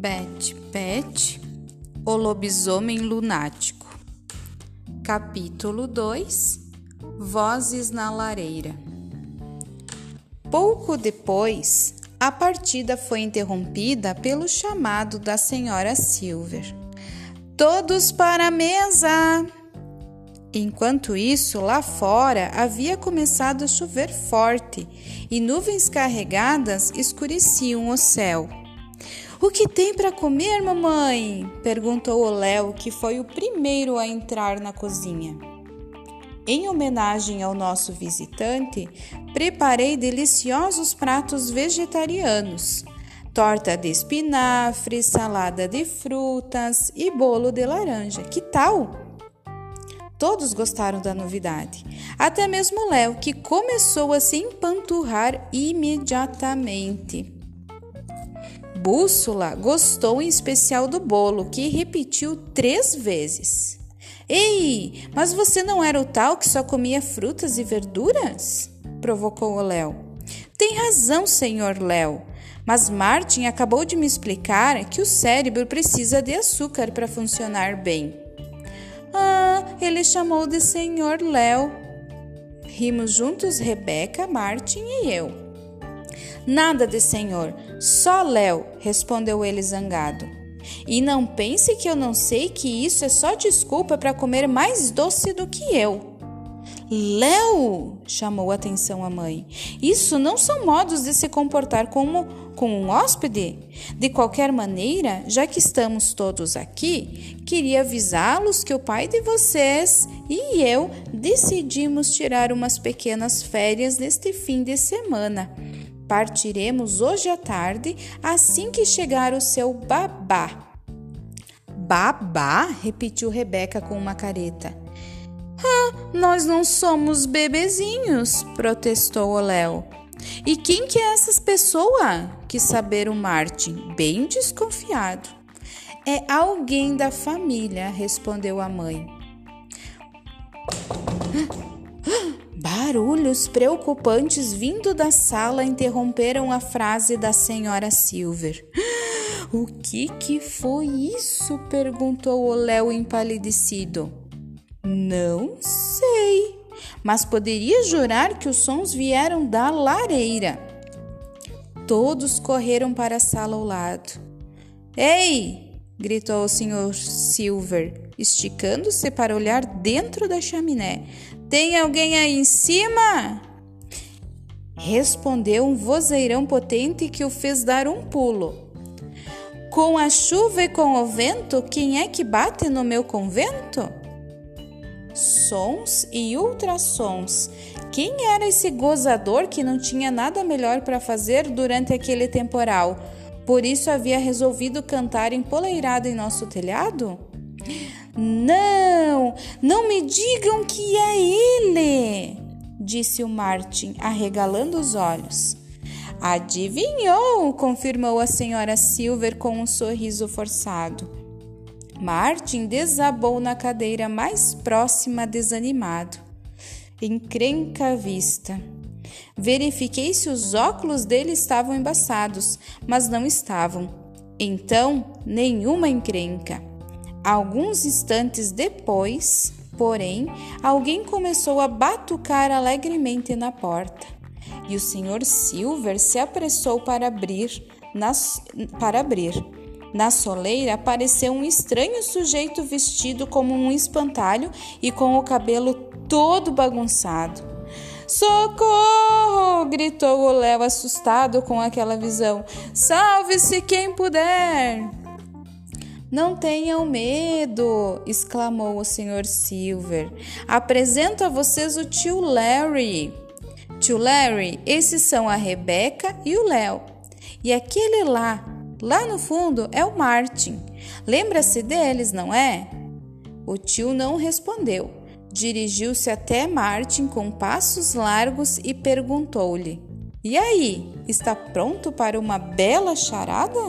Betty Pet, o lobisomem lunático. Capítulo 2 Vozes na lareira. Pouco depois, a partida foi interrompida pelo chamado da senhora Silver. Todos para a mesa! Enquanto isso, lá fora havia começado a chover forte e nuvens carregadas escureciam o céu. O que tem para comer, mamãe? perguntou o Léo, que foi o primeiro a entrar na cozinha. Em homenagem ao nosso visitante, preparei deliciosos pratos vegetarianos: torta de espinafre, salada de frutas e bolo de laranja. Que tal? Todos gostaram da novidade, até mesmo Léo, que começou a se empanturrar imediatamente. Bússola gostou em especial do bolo, que repetiu três vezes. Ei, mas você não era o tal que só comia frutas e verduras? provocou o Léo. Tem razão, senhor Léo. Mas Martin acabou de me explicar que o cérebro precisa de açúcar para funcionar bem. Ah, ele chamou de senhor Léo. Rimos juntos Rebeca, Martin e eu. Nada de senhor, só Léo, respondeu ele zangado. E não pense que eu não sei que isso é só desculpa para comer mais doce do que eu. Léo, chamou a atenção a mãe. Isso não são modos de se comportar como com um hóspede. De qualquer maneira, já que estamos todos aqui, queria avisá-los que o pai de vocês e eu decidimos tirar umas pequenas férias neste fim de semana. Partiremos hoje à tarde, assim que chegar o seu babá. Babá? repetiu Rebeca com uma careta. Ah, nós não somos bebezinhos, protestou o Léo. E quem que é essas pessoas? Quis saber o Martin, bem desconfiado. É alguém da família, respondeu a mãe. Barulhos preocupantes vindo da sala interromperam a frase da senhora Silver. O que que foi isso? perguntou o Léo empalidecido. Não sei, mas poderia jurar que os sons vieram da lareira. Todos correram para a sala ao lado. Ei! Gritou o senhor Silver, esticando-se para olhar dentro da chaminé. Tem alguém aí em cima? Respondeu um vozeirão potente que o fez dar um pulo. Com a chuva e com o vento, quem é que bate no meu convento? Sons e ultrassons. Quem era esse gozador que não tinha nada melhor para fazer durante aquele temporal? Por isso havia resolvido cantar empoleirado em nosso telhado? Não, não me digam que é ele, disse o Martin, arregalando os olhos. Adivinhou, confirmou a senhora Silver com um sorriso forçado. Martin desabou na cadeira mais próxima, desanimado. Encrenca vista. Verifiquei se os óculos dele estavam embaçados, mas não estavam. Então, nenhuma encrenca. Alguns instantes depois, porém, alguém começou a batucar alegremente na porta e o Sr. Silver se apressou para abrir. Para abrir. Na soleira apareceu um estranho sujeito vestido como um espantalho e com o cabelo todo bagunçado. Socorro! gritou o Léo assustado com aquela visão. Salve-se quem puder! Não tenham medo, exclamou o Sr. Silver. Apresento a vocês o tio Larry. Tio Larry, esses são a Rebeca e o Léo. E aquele lá, lá no fundo, é o Martin. Lembra-se deles, não é? O tio não respondeu. Dirigiu-se até Martin com passos largos e perguntou-lhe: E aí, está pronto para uma bela charada?